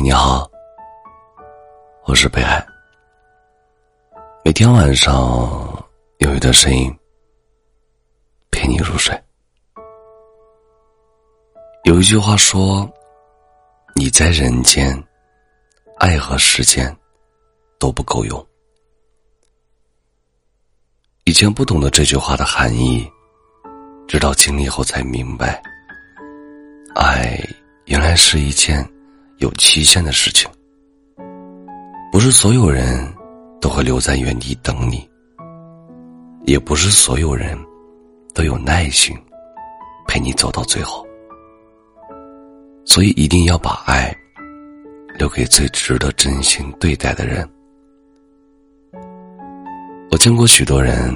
你好，我是北海。每天晚上有一段声音陪你入睡。有一句话说：“你在人间，爱和时间都不够用。”以前不懂得这句话的含义，直到经历后才明白，爱原来是一件。有期限的事情，不是所有人都会留在原地等你，也不是所有人都有耐心陪你走到最后。所以一定要把爱留给最值得真心对待的人。我见过许多人，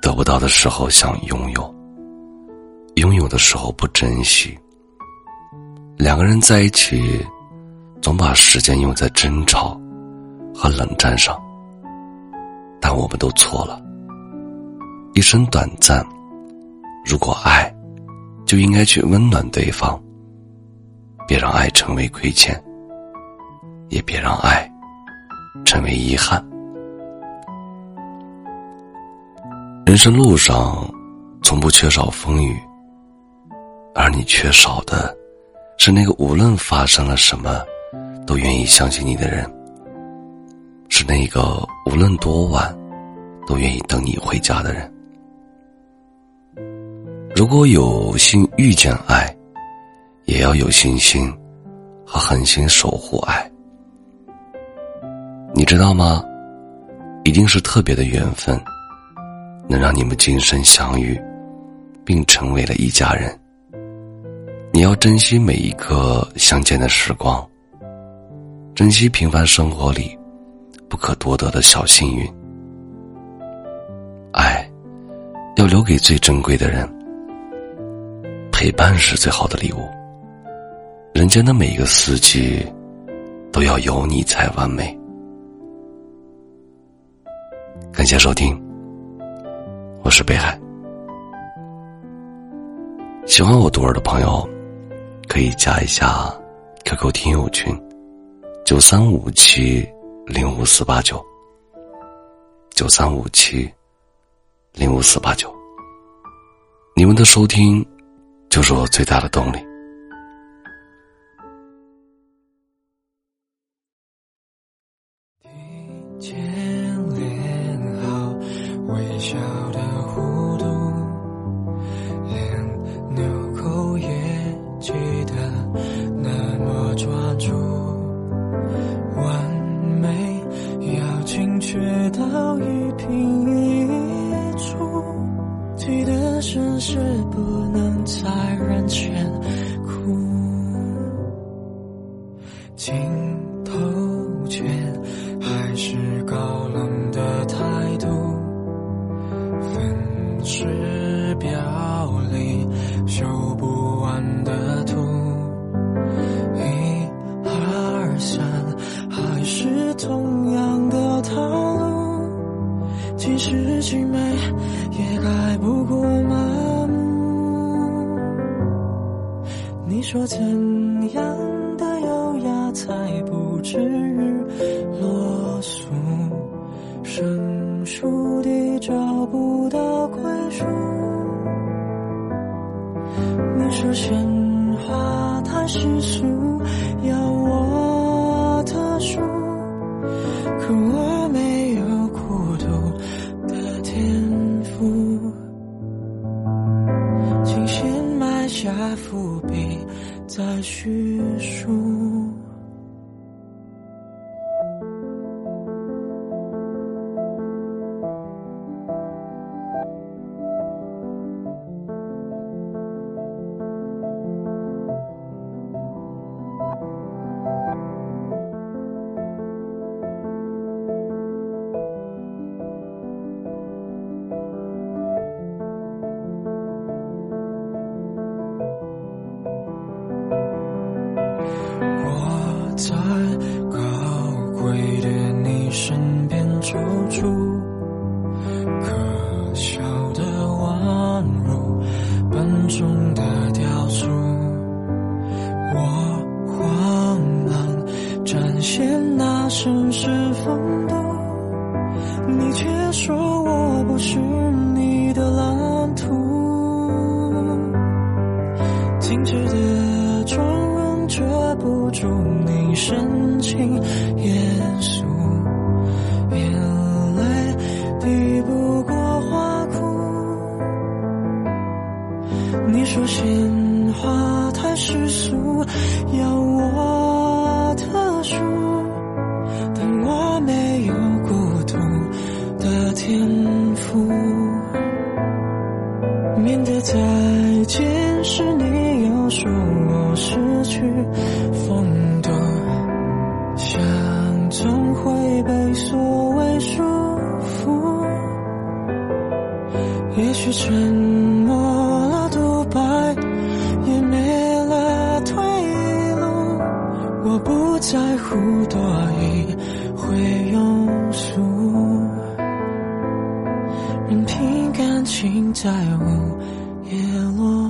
得不到的时候想拥有，拥有的时候不珍惜。两个人在一起，总把时间用在争吵和冷战上，但我们都错了。一生短暂，如果爱，就应该去温暖对方，别让爱成为亏欠，也别让爱成为遗憾。人生路上，从不缺少风雨，而你缺少的。是那个无论发生了什么，都愿意相信你的人。是那个无论多晚，都愿意等你回家的人。如果有幸遇见爱，也要有信心和狠心守护爱。你知道吗？一定是特别的缘分，能让你们今生相遇，并成为了一家人。珍惜每一个相见的时光，珍惜平凡生活里不可多得的小幸运。爱要留给最珍贵的人，陪伴是最好的礼物。人间的每一个四季都要有你才完美。感谢收听，我是北海。喜欢我读儿的朋友。可以加一下 QQ 听友群，九三五七零五四八九，九三五七零五四八九。你们的收听，就是我最大的动力。微学到一颦一出，记得深是不能在人前哭。镜头前还是高冷的态度，分饰表里修不完的图。一二三，还是同样的套路。即使凄美，也改不过麻木。你说怎样的优雅才不至于落俗？生疏地找不到归属。你说鲜花太世俗，要我特殊，可我再续出，可笑的宛如笨重的雕塑。我慌忙世风度，你却说我不是你的蓝图。精致的妆容遮不住你深情严肃，情话太世俗，要我特殊，但我没有孤独的天赋。面对再见时，你又说我失去风度，想总会被所谓束缚。也许沉默不在乎多一，会庸俗，任凭感情在午夜落。